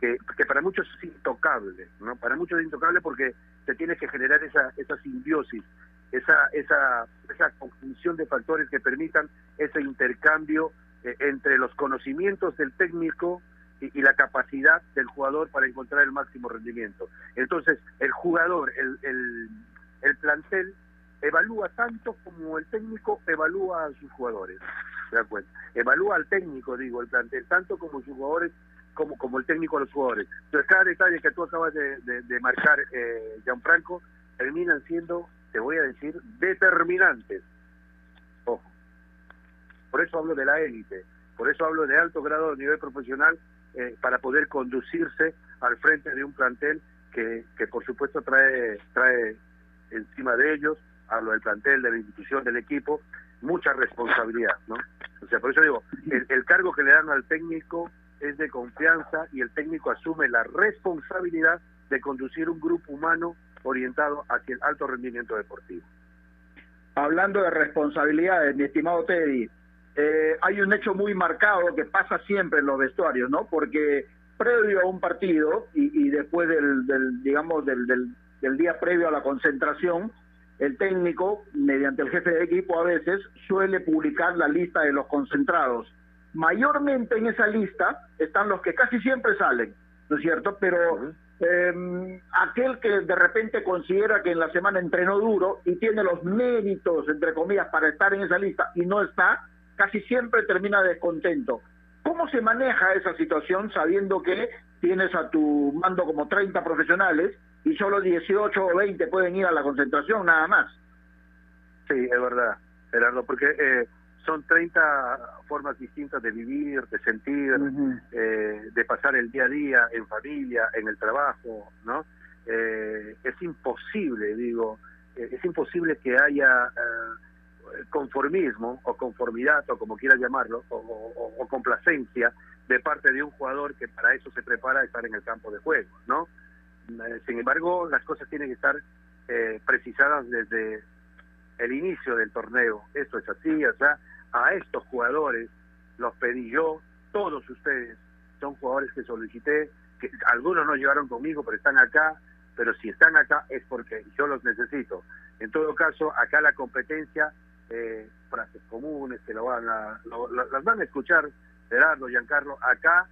que, que para muchos es intocable, ¿no? Para muchos es intocable porque se tiene que generar esa, esa simbiosis, esa, esa, esa conjunción de factores que permitan ese intercambio eh, entre los conocimientos del técnico y, y, la capacidad del jugador para encontrar el máximo rendimiento. Entonces, el jugador, el, el, el plantel, evalúa tanto como el técnico evalúa a sus jugadores. ¿Se cuenta? Evalúa al técnico, digo, el plantel, tanto como sus jugadores como, como el técnico a los jugadores. Entonces, cada detalle que tú acabas de marcar, eh, Gianfranco, terminan siendo, te voy a decir, determinantes. Ojo. Por eso hablo de la élite, por eso hablo de alto grado de nivel profesional eh, para poder conducirse al frente de un plantel que, que por supuesto trae, trae encima de ellos, hablo del plantel, de la institución, del equipo, mucha responsabilidad, ¿no? O sea, por eso digo, el, el cargo que le dan al técnico es de confianza y el técnico asume la responsabilidad de conducir un grupo humano orientado hacia el alto rendimiento deportivo. Hablando de responsabilidades, mi estimado Teddy, eh, hay un hecho muy marcado que pasa siempre en los vestuarios, ¿no? Porque previo a un partido y, y después del, del digamos, del, del, del, día previo a la concentración, el técnico, mediante el jefe de equipo a veces, suele publicar la lista de los concentrados mayormente en esa lista están los que casi siempre salen, ¿no es cierto? Pero eh, aquel que de repente considera que en la semana entrenó duro y tiene los méritos, entre comillas, para estar en esa lista y no está, casi siempre termina descontento. ¿Cómo se maneja esa situación sabiendo que tienes a tu mando como 30 profesionales y solo 18 o 20 pueden ir a la concentración nada más? Sí, es verdad, Gerardo, porque... Eh son 30 formas distintas de vivir, de sentir, uh -huh. eh, de pasar el día a día en familia, en el trabajo, ¿no? Eh, es imposible, digo, eh, es imposible que haya conformismo o conformidad o como quieras llamarlo, o, o, o, complacencia de parte de un jugador que para eso se prepara a estar en el campo de juego, ¿no? Sin embargo, las cosas tienen que estar precisadas desde el inicio del torneo. Esto es así, o sea, a estos jugadores los pedí yo, todos ustedes son jugadores que solicité, que algunos no llegaron conmigo, pero están acá, pero si están acá es porque yo los necesito. En todo caso, acá la competencia, eh, frases comunes que lo van a, lo, las van a escuchar Gerardo, Giancarlo, acá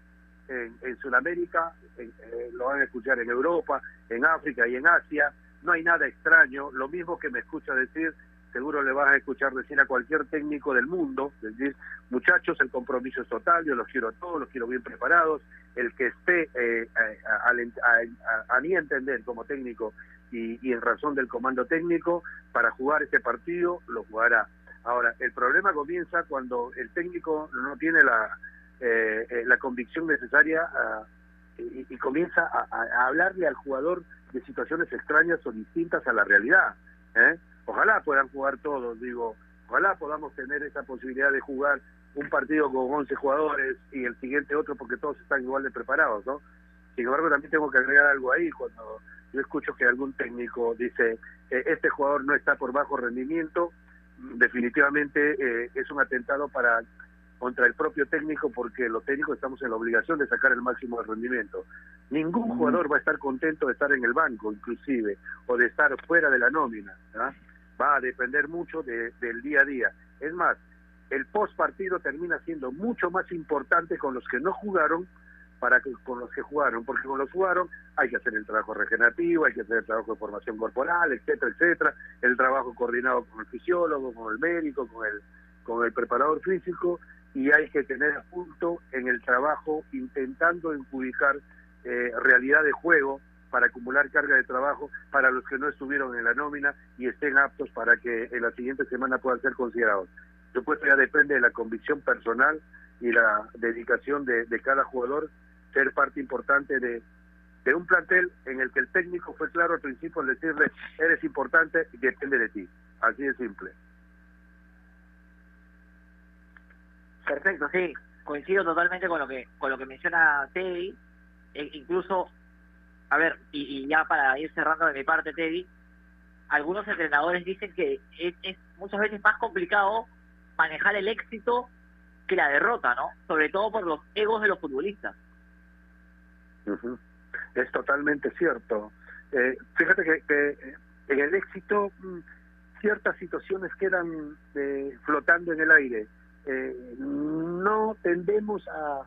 en, en Sudamérica, en, eh, lo van a escuchar en Europa, en África y en Asia, no hay nada extraño, lo mismo que me escucha decir seguro le vas a escuchar decir a cualquier técnico del mundo, decir, muchachos, el compromiso es total, yo los quiero a todos, los quiero bien preparados, el que esté eh, a, a, a, a, mi entender como técnico y, y, en razón del comando técnico, para jugar este partido, lo jugará. Ahora, el problema comienza cuando el técnico no tiene la, eh, la convicción necesaria y, y, comienza a, hablarle al jugador de situaciones extrañas o distintas a la realidad. ¿eh? ojalá puedan jugar todos, digo, ojalá podamos tener esa posibilidad de jugar un partido con 11 jugadores y el siguiente otro porque todos están igual de preparados, ¿no? Sin embargo, también tengo que agregar algo ahí cuando yo escucho que algún técnico dice, eh, este jugador no está por bajo rendimiento, definitivamente eh, es un atentado para contra el propio técnico porque los técnicos estamos en la obligación de sacar el máximo de rendimiento. Ningún jugador va a estar contento de estar en el banco, inclusive, o de estar fuera de la nómina. ¿no? va a depender mucho de, del día a día. Es más, el post partido termina siendo mucho más importante con los que no jugaron para que con los que jugaron, porque con los que jugaron hay que hacer el trabajo regenerativo, hay que hacer el trabajo de formación corporal, etcétera, etcétera, el trabajo coordinado con el fisiólogo, con el médico, con el con el preparador físico y hay que tener punto en el trabajo intentando adjudicar eh, realidad de juego para acumular carga de trabajo para los que no estuvieron en la nómina y estén aptos para que en la siguiente semana puedan ser considerados. Supuesto ya depende de la convicción personal y la dedicación de, de cada jugador ser parte importante de, de un plantel en el que el técnico fue claro al principio al decirle eres importante y depende de ti. Así de simple. Perfecto, sí, coincido totalmente con lo que con lo que menciona Teddy, e incluso a ver, y, ya para ir cerrando de mi parte, Teddy, algunos entrenadores dicen que es, es, muchas veces más complicado manejar el éxito que la derrota, ¿no? Sobre todo por los egos de los futbolistas. Es totalmente cierto. Eh, fíjate que, que, en el éxito mm, ciertas situaciones quedan eh, flotando en el aire. Eh, no tendemos a,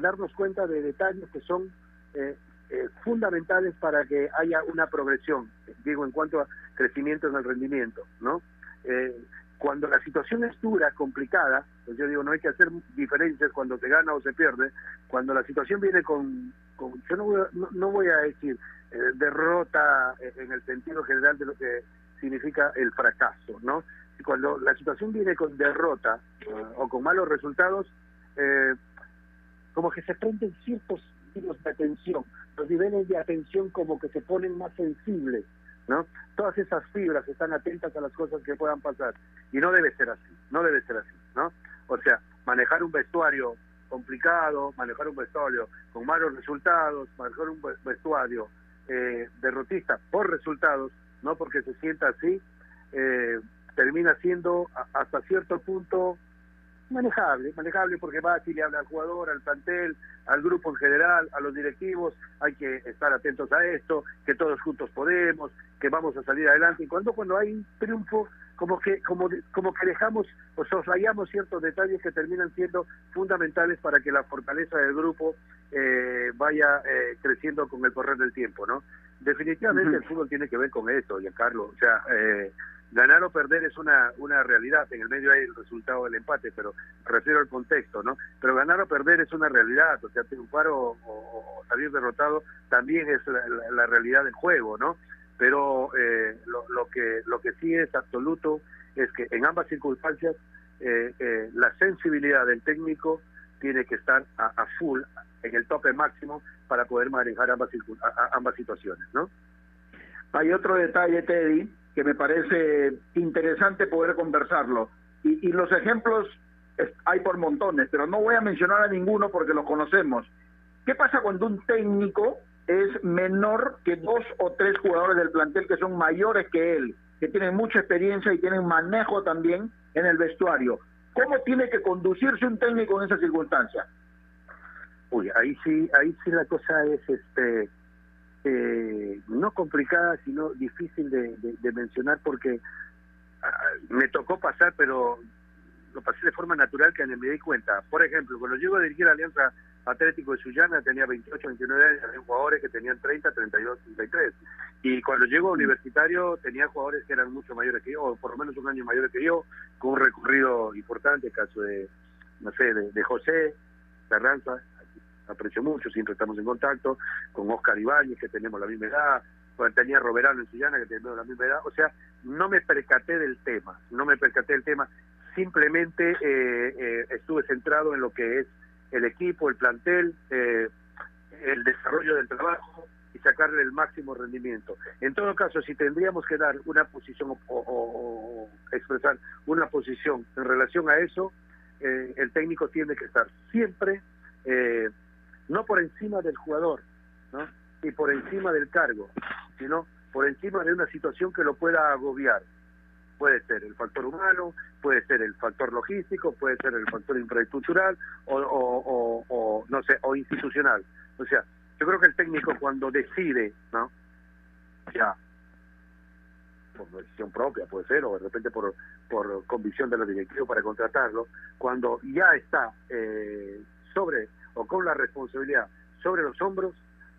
darnos cuenta de detalles que son eh, fundamentales para que haya una progresión, digo, en cuanto a crecimiento en el rendimiento, ¿no? cuando la situación es dura, complicada, pues yo digo, no hay que hacer diferencias cuando se gana o se pierde, cuando la situación viene con, yo no voy a, no, voy a decir derrota en el sentido general de lo que significa el fracaso, ¿no? Cuando la situación viene con derrota uh, o con malos resultados, eh, como que se prenden ciertos niveles de atención, los niveles de atención como que se ponen más sensibles, ¿no? Todas esas fibras están atentas a las cosas que puedan pasar y no debe ser así, no debe ser así, ¿no? O sea, manejar un vestuario complicado, manejar un vestuario con malos resultados, manejar un vestuario eh, derrotista por resultados, no porque se sienta así, eh, termina siendo hasta cierto punto manejable, manejable porque va a le habla al jugador, al plantel, al grupo en general, a los directivos, hay que estar atentos a esto, que todos juntos podemos, que vamos a salir adelante. Y cuando cuando hay un triunfo, como que como como que dejamos o soslayamos ciertos detalles que terminan siendo fundamentales para que la fortaleza del grupo eh, vaya eh, creciendo con el correr del tiempo, ¿no? Definitivamente el fútbol tiene que ver con eso, Giancarlo. O sea, eh, ganar o perder es una, una realidad. En el medio hay el resultado del empate, pero refiero al contexto, ¿no? Pero ganar o perder es una realidad. O sea, triunfar o, o, salir derrotado también es la, realidad del juego, ¿no? Pero eh, lo, lo, que, lo que sí es absoluto es que en ambas circunstancias eh, eh, la sensibilidad del técnico tiene que estar a, a full, en el tope máximo, para poder manejar ambas, ambas situaciones, ¿no? Hay otro detalle, Teddy, que me parece interesante poder conversarlo. Y, y los ejemplos hay por montones, pero no voy a mencionar a ninguno porque los conocemos. ¿Qué pasa cuando un técnico es menor que dos o tres jugadores del plantel que son mayores que él, que tienen mucha experiencia y tienen manejo también en el vestuario? ¿Cómo tiene que conducirse un técnico en esa circunstancia? Uy, ahí sí, ahí sí la cosa es este eh, no complicada, sino difícil de, mencionar porque ah, me tocó pasar, pero lo pasé de forma natural que me di cuenta. Por ejemplo, cuando llego a dirigir a Alianza Atlético de Sullana tenía 28, 29 años, había jugadores que tenían 30, 32, 33. Y cuando llego a universitario tenía jugadores que eran mucho mayores que yo, o por lo menos un año mayores que yo, con un recorrido importante, el caso de, no sé, de, de José Carranza, aprecio mucho, siempre estamos en contacto, con Oscar Ibáñez, que tenemos la misma edad, con tenía Roberano en Sillana, que tenemos la misma edad, o sea, no me percaté del tema, no me percaté del tema, simplemente eh, eh, estuve centrado en lo que es el equipo, el plantel, eh, el desarrollo del trabajo y sacarle el máximo rendimiento. En todo caso, si tendríamos que dar una posición o, expresar una posición en relación a eso, el técnico tiene que estar siempre eh, no por encima del jugador, ¿no? ni por encima del cargo, sino por encima de una situación que lo pueda agobiar. Puede ser el factor humano, puede ser el factor logístico, puede ser el factor infraestructural o, no sé, o institucional. O sea, yo creo que el técnico cuando decide, ¿no? Ya, por decisión propia puede ser, o de repente por, por convicción de los directivos para contratarlo, cuando ya está eh, sobre o con la responsabilidad sobre los hombros,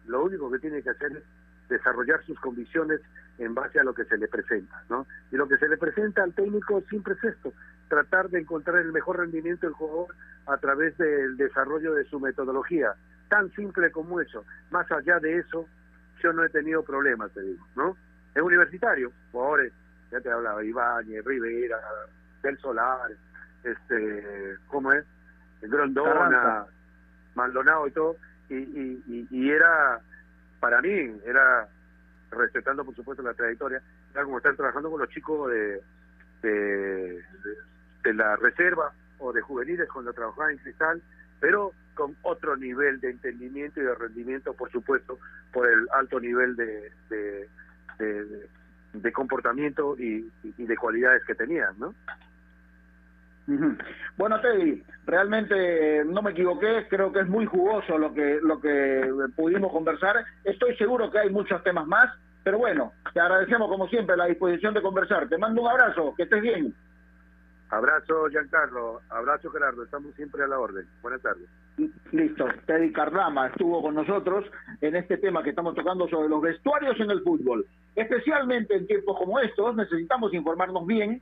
lo único que tiene que hacer es desarrollar sus convicciones en base a lo que se le presenta, ¿no? Y lo que se le presenta al técnico siempre es esto, tratar de encontrar el mejor rendimiento del jugador a través del desarrollo de su metodología, tan simple como eso. Más allá de eso, yo no he tenido problemas, te digo, ¿no? Es universitario, jugadores, ya te hablaba, Ibáñez, Rivera, Del Solar, este, ¿cómo es? Grondona, Maldonado y todo, y, y, era, para mí, era, respetando por supuesto la trayectoria, era como estar trabajando con los chicos de, de, de, la reserva o de juveniles cuando trabajaba en Cristal, pero con otro nivel de entendimiento y de rendimiento, por supuesto, por el alto nivel de, de, de, de comportamiento y, y, de cualidades que tenían, ¿no? Bueno, Teddy, realmente no me equivoqué, creo que es muy jugoso lo que, lo que pudimos conversar. Estoy seguro que hay muchos temas más, pero bueno, te agradecemos como siempre la disposición de conversar. Te mando un abrazo, que estés bien. Abrazo, Giancarlo. Abrazo, Gerardo. Estamos siempre a la orden. Buenas tardes. Listo. Teddy Cardama estuvo con nosotros en este tema que estamos tocando sobre los vestuarios en el fútbol. Especialmente en tiempos como estos necesitamos informarnos bien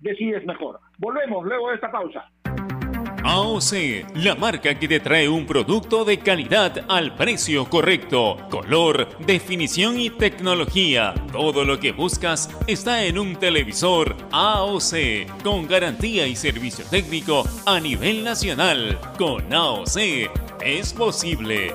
decides mejor. Volvemos luego de esta pausa. AOC, la marca que te trae un producto de calidad al precio correcto. Color, definición y tecnología. Todo lo que buscas está en un televisor AOC, con garantía y servicio técnico a nivel nacional. Con AOC es posible.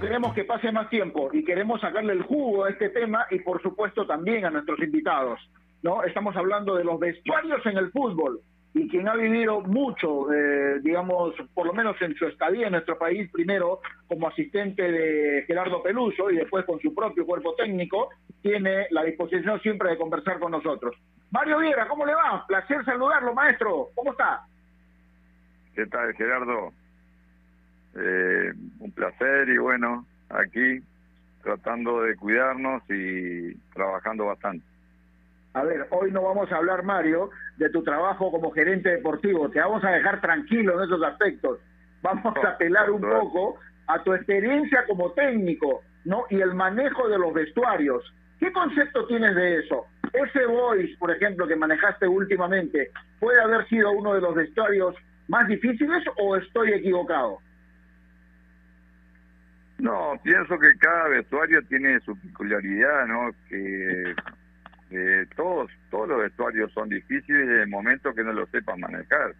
Queremos que pase más tiempo y queremos sacarle el jugo a este tema y por supuesto también a nuestros invitados. ¿no? Estamos hablando de los vestuarios en el fútbol y quien ha vivido mucho, eh, digamos, por lo menos en su estadía en nuestro país, primero como asistente de Gerardo Peluso y después con su propio cuerpo técnico, tiene la disposición siempre de conversar con nosotros. Mario Viera, ¿cómo le va? Placer saludarlo, maestro. ¿Cómo está? ¿Qué tal, Gerardo? Eh, un placer y bueno, aquí tratando de cuidarnos y trabajando bastante. A ver, hoy no vamos a hablar, Mario, de tu trabajo como gerente deportivo. Te vamos a dejar tranquilo en esos aspectos. Vamos a apelar un poco a tu experiencia como técnico, ¿no? Y el manejo de los vestuarios. ¿Qué concepto tienes de eso? Ese voice, por ejemplo, que manejaste últimamente, ¿puede haber sido uno de los vestuarios más difíciles o estoy equivocado? No, pienso que cada vestuario tiene su peculiaridad, ¿no? Que eh, todos todos los vestuarios son difíciles en el momento que no lo sepas manejar.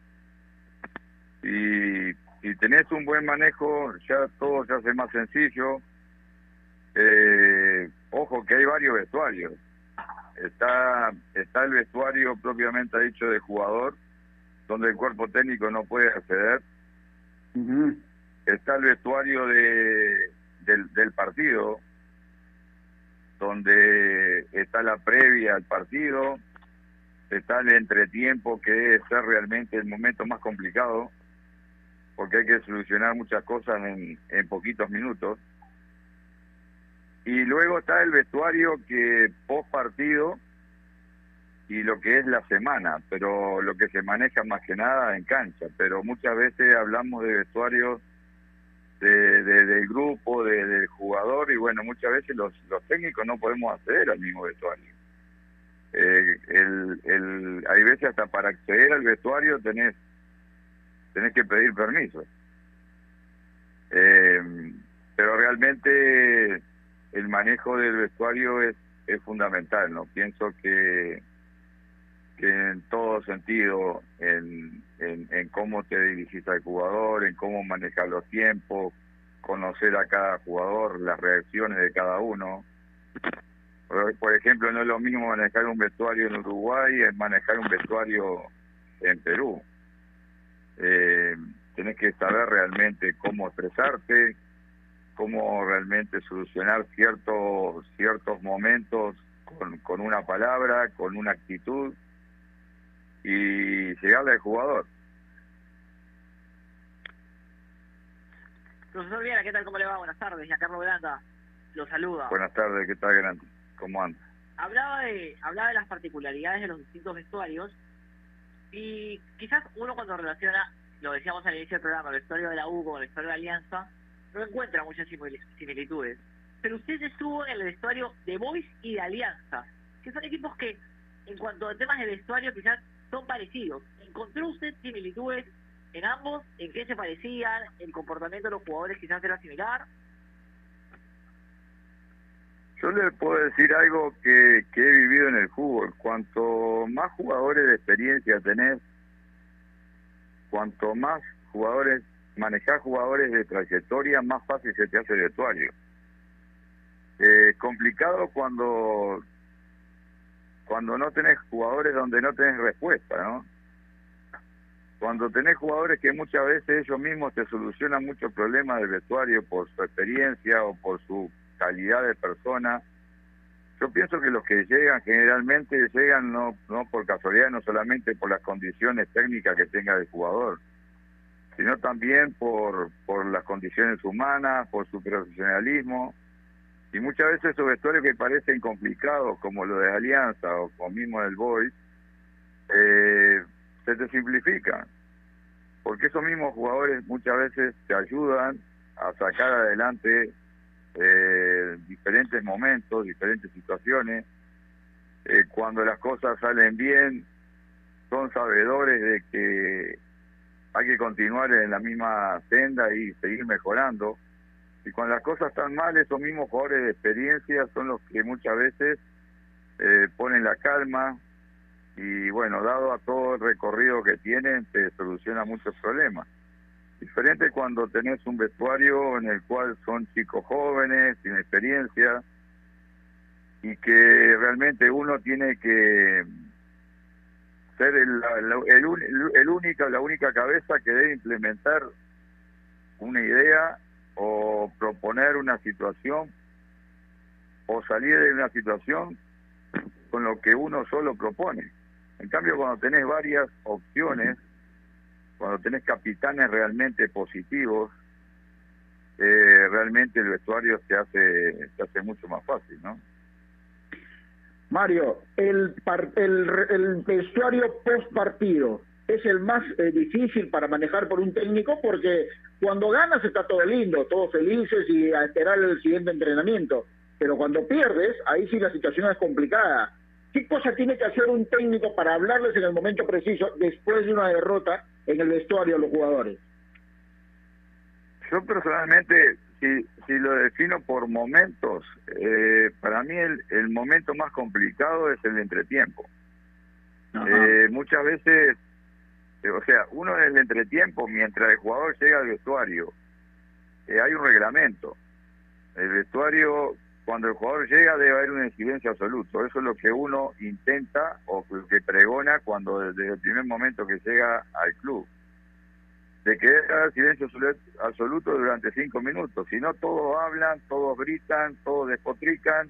Y si tenés un buen manejo, ya todo se hace más sencillo. Eh, ojo que hay varios vestuarios. Está está el vestuario propiamente dicho de jugador, donde el cuerpo técnico no puede acceder. Está el vestuario de del, partido, donde está la previa al partido, está el entretiempo que debe ser realmente el momento más complicado, porque hay que solucionar muchas cosas en, en poquitos minutos. Y luego está el vestuario que post partido y lo que es la semana, pero lo que se maneja más que nada en cancha, pero muchas veces hablamos de vestuarios de, de, del grupo, de, del jugador, y bueno, muchas veces los, técnicos no podemos acceder al mismo vestuario. Eh, el, el, hay veces hasta para acceder al vestuario tenés, tenés que pedir permiso. Eh, pero realmente el manejo del vestuario es, es fundamental, ¿no? Pienso que que en todo sentido, en, en, cómo te dirigís al jugador, en cómo manejar los tiempos, conocer a cada jugador, las reacciones de cada uno, Por ejemplo, no es lo mismo manejar un vestuario en Uruguay es manejar un vestuario en Perú. Eh, tenés que saber realmente cómo expresarte, cómo realmente solucionar ciertos ciertos momentos con, con una palabra, con una actitud y llegarle al jugador. Profesor Viera, ¿qué tal? ¿Cómo le va? Buenas tardes. Ya Carlos Belanda lo saluda. Buenas tardes, ¿qué tal, Grande? ¿Cómo anda? Hablaba de, hablaba de las particularidades de los distintos vestuarios y quizás uno cuando relaciona, lo decíamos al inicio del programa, el vestuario de la U con el vestuario de Alianza, no encuentra muchas similitudes. Pero usted estuvo en el vestuario de Boys y de Alianza, que son equipos que, en cuanto a temas de vestuario, quizás son parecidos. ¿Encontró usted similitudes en ambos? ¿En qué se parecían? ¿El comportamiento de los jugadores quizás era similar? Yo le puedo decir algo que, que he vivido en el fútbol. Cuanto más jugadores de experiencia tenés, cuanto más jugadores, manejar jugadores de trayectoria, más fácil se te hace el vestuario. Eh, complicado cuando cuando no tenés jugadores donde no tenés respuesta, ¿no? Cuando tenés jugadores que muchas veces ellos mismos te solucionan muchos problemas del vestuario por su experiencia o por su calidad de persona. Yo pienso que los que llegan generalmente llegan no, no por casualidad, no solamente por las condiciones técnicas que tenga el jugador, sino también por, por las condiciones humanas, por su profesionalismo. Y muchas veces esos vestuarios que parecen complicados, como lo de Alianza o como mismo del Boys, eh, se te simplifican. Porque esos mismos jugadores muchas veces te ayudan a sacar adelante eh, diferentes momentos, diferentes situaciones. Eh, cuando las cosas salen bien, son sabedores de que hay que continuar en la misma senda y seguir mejorando. Y cuando las cosas están mal, esos mismos jugadores de experiencia son los que muchas veces eh, ponen la calma y bueno, dado a todo el recorrido que tienen, te soluciona muchos problemas. Diferente cuando tenés un vestuario en el cual son chicos jóvenes, sin experiencia, y que realmente uno tiene que ser el, el, el, única, la única cabeza que debe implementar una idea o proponer una situación o salir de una situación con lo que uno solo propone. En cambio, cuando tenés varias opciones, cuando tenés capitanes realmente positivos, eh, realmente el vestuario se hace, se hace mucho más fácil, ¿no? Mario, el, el, el vestuario post partido es el más eh, difícil para manejar por un técnico porque cuando ganas está todo lindo, todos felices y a esperar el siguiente entrenamiento. Pero cuando pierdes, ahí sí la situación es complicada. ¿Qué cosa tiene que hacer un técnico para hablarles en el momento preciso después de una derrota en el vestuario a los jugadores? Yo personalmente, si, si lo defino por momentos, eh, para mí el, el, momento más complicado es el entretiempo. Eh, muchas veces, o sea, uno en el entretiempo, mientras el jugador llega al vestuario, eh, hay un reglamento. El vestuario cuando el jugador llega debe haber una incidencia absoluta. Eso es lo que uno intenta o que pregona cuando desde el primer momento que llega al club. De que debe haber silencio absoluto durante cinco minutos. Si no, todos hablan, todos gritan, todos despotrican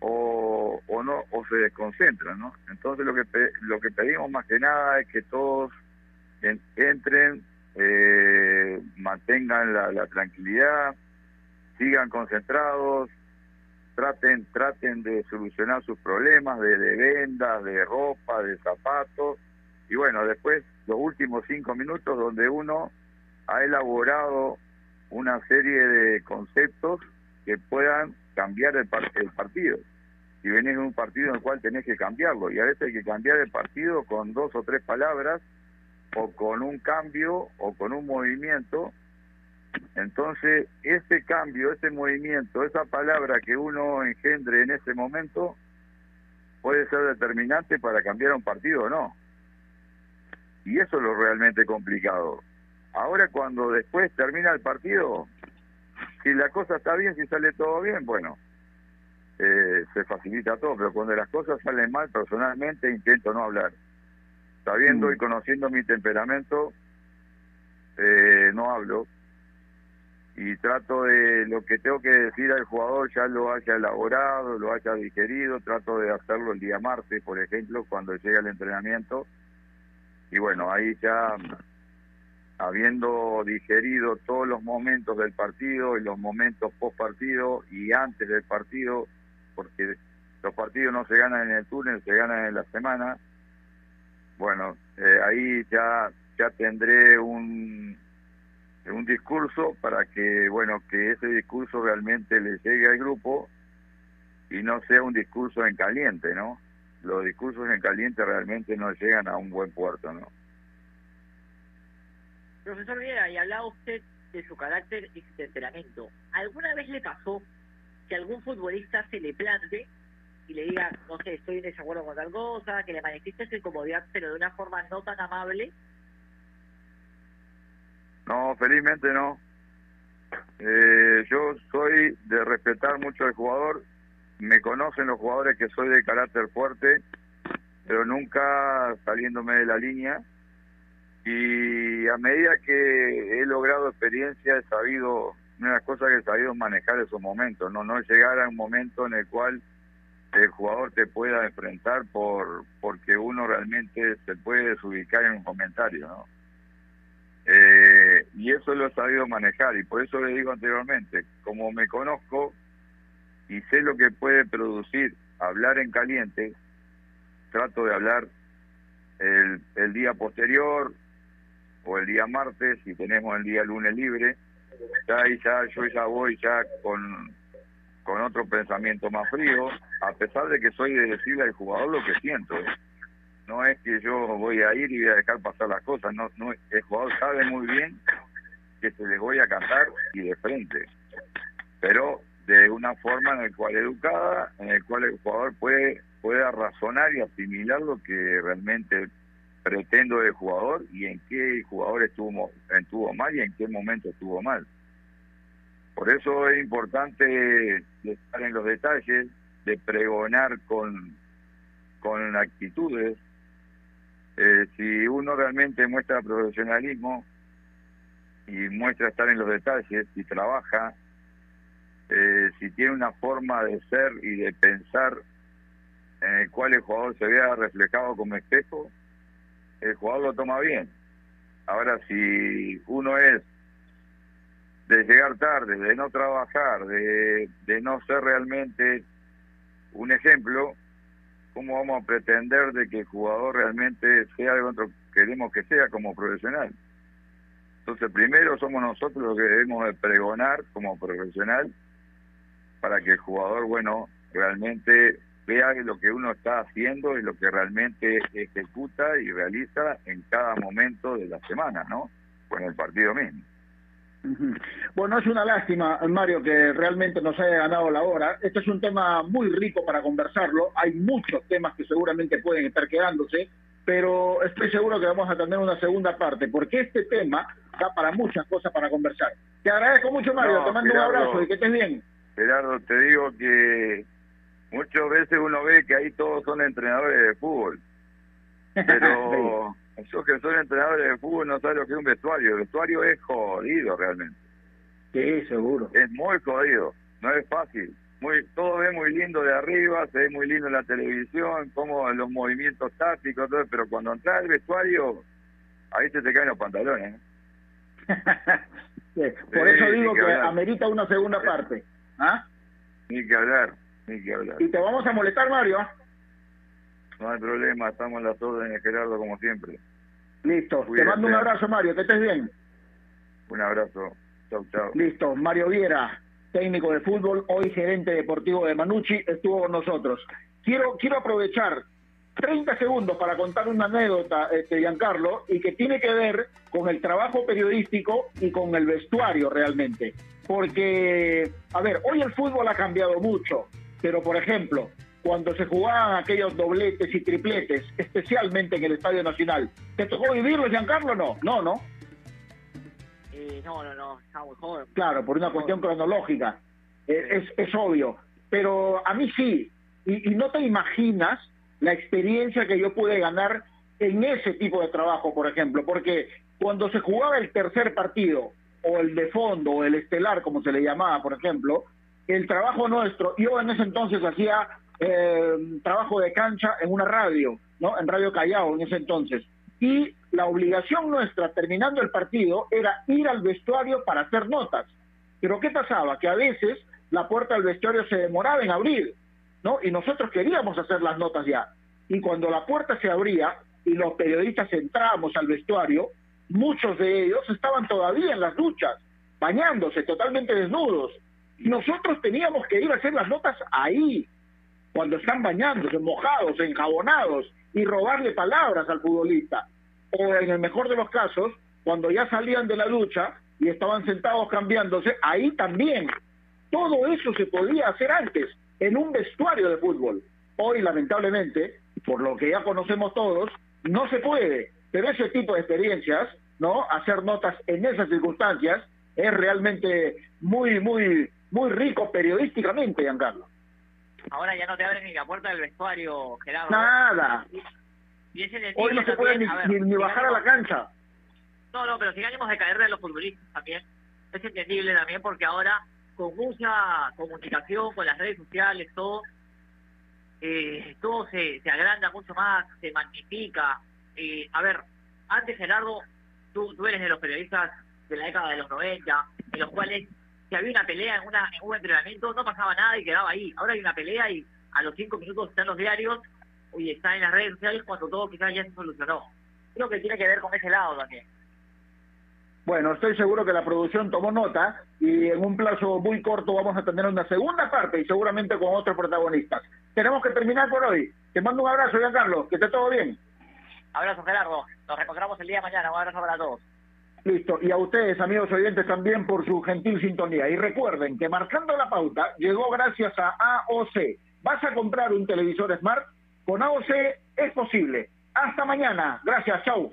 o, o no o se desconcentran, ¿no? Entonces lo que lo que pedimos más que nada es que todos entren, eh, mantengan la, tranquilidad, sigan concentrados, traten traten de solucionar sus problemas de, de vendas, de ropa, de zapatos y bueno, después los últimos cinco minutos donde uno ha elaborado una serie de conceptos que puedan cambiar el, el partido. Si venís de un partido en el cual tenés que cambiarlo, y a veces hay que cambiar el partido con dos o tres palabras, o con un cambio, o con un movimiento, entonces, ese cambio, ese movimiento, esa palabra que uno engendre en ese momento puede ser determinante para cambiar un partido o no. Y eso es lo realmente complicado. Ahora cuando después termina el partido, si la cosa está bien, si sale todo bien, bueno, eh, se facilita todo, pero cuando las cosas salen mal, personalmente intento no hablar. Sabiendo Mm. y conociendo mi temperamento, eh, no hablo y trato de lo que tengo que decir al jugador ya lo haya elaborado, lo haya digerido, trato de hacerlo el día martes, por ejemplo, cuando llega el entrenamiento. Y bueno, ahí ya habiendo digerido todos los momentos del partido y los momentos post partido y antes del partido, porque los partidos no se ganan en el túnel, se ganan en la semana. Bueno, eh, ahí ya ya tendré un un discurso para que bueno que ese discurso realmente le llegue al grupo y no sea un discurso en caliente, ¿no? Los discursos en caliente realmente no llegan a un buen puerto, ¿no? Profesor Viera, y hablaba usted de su carácter y su temperamento. ¿Alguna vez le pasó que algún futbolista se le plante y le diga, no sé, estoy en desacuerdo con tal cosa, que le manifieste su incomodidad, pero de una forma no tan amable? No, felizmente no. Eh, yo soy de respetar mucho al jugador. Me conocen los jugadores que soy de carácter fuerte, pero nunca saliéndome de la línea. Y a medida que he logrado experiencia, he sabido, una de las cosas que he sabido es manejar esos momentos, no no llegar a un momento en el cual el jugador te pueda enfrentar por porque uno realmente se puede desubicar en un comentario, ¿no? Eh, y eso lo he sabido manejar y por eso le digo anteriormente, como me conozco y sé lo que puede producir hablar en caliente, trato de hablar el, el día posterior o el día martes, si tenemos el día lunes libre, ya ahí ya yo ya voy ya con, con otro pensamiento más frío, a pesar de que soy de decirle al jugador lo que siento. ¿eh? no es que yo voy a ir y voy a dejar pasar las cosas, no, no el jugador sabe muy bien que se les voy a cantar y de frente, pero de una forma en la cual educada, en el cual el jugador puede pueda razonar y asimilar lo que realmente pretendo del jugador y en qué jugador estuvo estuvo mal y en qué momento estuvo mal. Por eso es importante estar en los detalles, de pregonar con con actitudes, eh, si uno realmente muestra profesionalismo y muestra estar en los detalles y trabaja, eh, si tiene una forma de ser y de pensar en el cual el jugador se vea reflejado como espejo, el jugador lo toma bien. Ahora, si uno es de llegar tarde, de no trabajar, de, de no ser realmente un ejemplo, ¿cómo vamos a pretender de que el jugador realmente sea algo que queremos que sea como profesional? Entonces, primero somos nosotros los que debemos de pregonar como profesional para que el jugador, bueno, realmente vea lo que uno está haciendo y lo que realmente ejecuta y realiza en cada momento de la semana, ¿no? En el partido mismo. Bueno, es una lástima, Mario, que realmente nos haya ganado la hora. Este es un tema muy rico para conversarlo. Hay muchos temas que seguramente pueden estar quedándose, pero estoy seguro que vamos a tener una segunda parte, porque este tema da para muchas cosas para conversar. Te agradezco mucho, Mario. No, Te mando Gerardo. un abrazo y que estés bien. Gerardo, te digo que muchas veces uno ve que ahí todos son entrenadores de fútbol, (laughs) pero esos que son entrenadores de fútbol no saben lo que es un vestuario. El vestuario es jodido realmente. Sí, seguro. Es muy jodido, no es fácil. Muy, todo ve muy lindo de arriba, se ve muy lindo en la televisión, como los movimientos tácticos, todo, pero cuando entras al vestuario, ahí se te caen los pantalones. ¿eh? (laughs) Sí, Por Sí, eso digo que que amerita una segunda parte. ¿Ah? Ni que hablar, ni que hablar. Y te vamos a molestar, Mario. ¿ah? No hay problema, estamos en las órdenes, Gerardo, como siempre. Listo. Te mando un abrazo, Mario. Que estés bien. Un abrazo. Chau, chau. Listo, Mario Viera, técnico de fútbol, hoy gerente deportivo de Manucci, estuvo con nosotros. Quiero, quiero aprovechar 30 segundos para contar una anécdota, este, Giancarlo, y que tiene que ver con el trabajo periodístico y con el vestuario realmente. Porque, a ver, hoy el fútbol ha cambiado mucho, pero por ejemplo, cuando se jugaban aquellos dobletes y tripletes, especialmente en el Estadio Nacional, ¿te tocó vivirlo, Giancarlo? No, no, no. Eh, no, no, no, está muy joven. Claro, por una cuestión cronológica. Eh, Es, es obvio. pero a mí sí. Y, y no te imaginas la experiencia que yo pude ganar en ese tipo de trabajo, por ejemplo, porque cuando se jugaba el tercer partido, o el de fondo, o el estelar, como se le llamaba, por ejemplo, el trabajo nuestro, yo en ese entonces hacía eh, trabajo de cancha en una radio, ¿no? En Radio Callao en ese entonces. Y la obligación nuestra, terminando el partido, era ir al vestuario para hacer notas. Pero ¿qué pasaba? Que a veces la puerta del vestuario se demoraba en abrir, ¿no? Y nosotros queríamos hacer las notas ya. Y cuando la puerta se abría y los periodistas entrábamos al vestuario, muchos de ellos estaban todavía en las duchas, bañándose, totalmente desnudos. Y nosotros teníamos que ir a hacer las notas ahí, cuando están bañándose, mojados, enjabonados, y robarle palabras al futbolista. O en el mejor de los casos, cuando ya salían de la ducha y estaban sentados cambiándose, ahí también. Todo eso se podía hacer antes, en un vestuario de fútbol. Hoy, lamentablemente, por lo que ya conocemos todos, no se puede. Pero ese tipo de experiencias, ¿no? Hacer notas en esas circunstancias es realmente muy, muy, muy rico periodísticamente, Giancarlo. Ahora ya no te abren ni la puerta del vestuario, Gerardo. Nada. Y Hoy no se puede ni, a ver, ni- bajar a la cancha. No, no, pero si ánimos de caer de los futbolistas también, es entendible también porque ahora con mucha comunicación, con las redes sociales, todo, eh, todo se, se agranda mucho más, se magnifica. Eh, a ver, antes Gerardo, tú, tú eres de los periodistas de la década de los 90, en los cuales si había una pelea en, una, en un entrenamiento no pasaba nada y quedaba ahí. Ahora hay una pelea y a los cinco minutos están los diarios y está en las redes sociales cuando todo quizás ya se solucionó. Creo que tiene que ver con ese lado también. Bueno, estoy seguro que la producción tomó nota y en un plazo muy corto vamos a tener una segunda parte y seguramente con otros protagonistas. Tenemos que terminar por hoy. Te mando un abrazo, Giancarlo, que esté todo bien. Abrazo Gerardo, nos reencontramos el día de mañana, un abrazo para todos. Listo. Y a ustedes, amigos oyentes, también por su gentil sintonía. Y recuerden que marcando la pauta llegó gracias a AOC. ¿Vas a comprar un televisor Smart? Con AOC es posible. Hasta mañana. Gracias. Chau.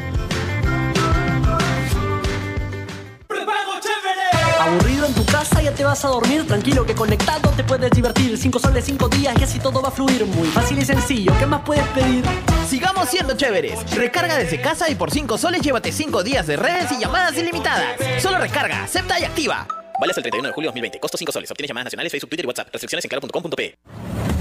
Aburrido en tu casa, ya te vas a dormir. Tranquilo que conectado te puedes divertir. Cinco soles, cinco días y así todo va a fluir. Muy fácil y sencillo. ¿Qué más puedes pedir? Sigamos siendo chéveres. Recarga desde casa y por 5 soles llévate 5 días de redes y llamadas ilimitadas. Solo recarga, acepta y activa. Vale hasta el 31 de julio de 2020. Costo 5 soles. Obtienes llamadas nacionales, Facebook, Twitter y WhatsApp. Restricciones en claro.com.pe.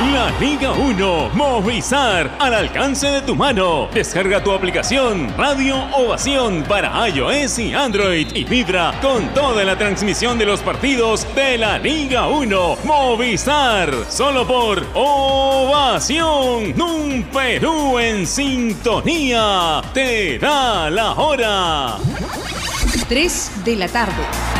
La Liga 1 Movistar al alcance de tu mano. Descarga tu aplicación Radio Ovación para iOS y Android y vibra con toda la transmisión de los partidos de la Liga 1 Movistar. Solo por Ovación. Un Perú en sintonía. Te da la hora. 3 de la tarde.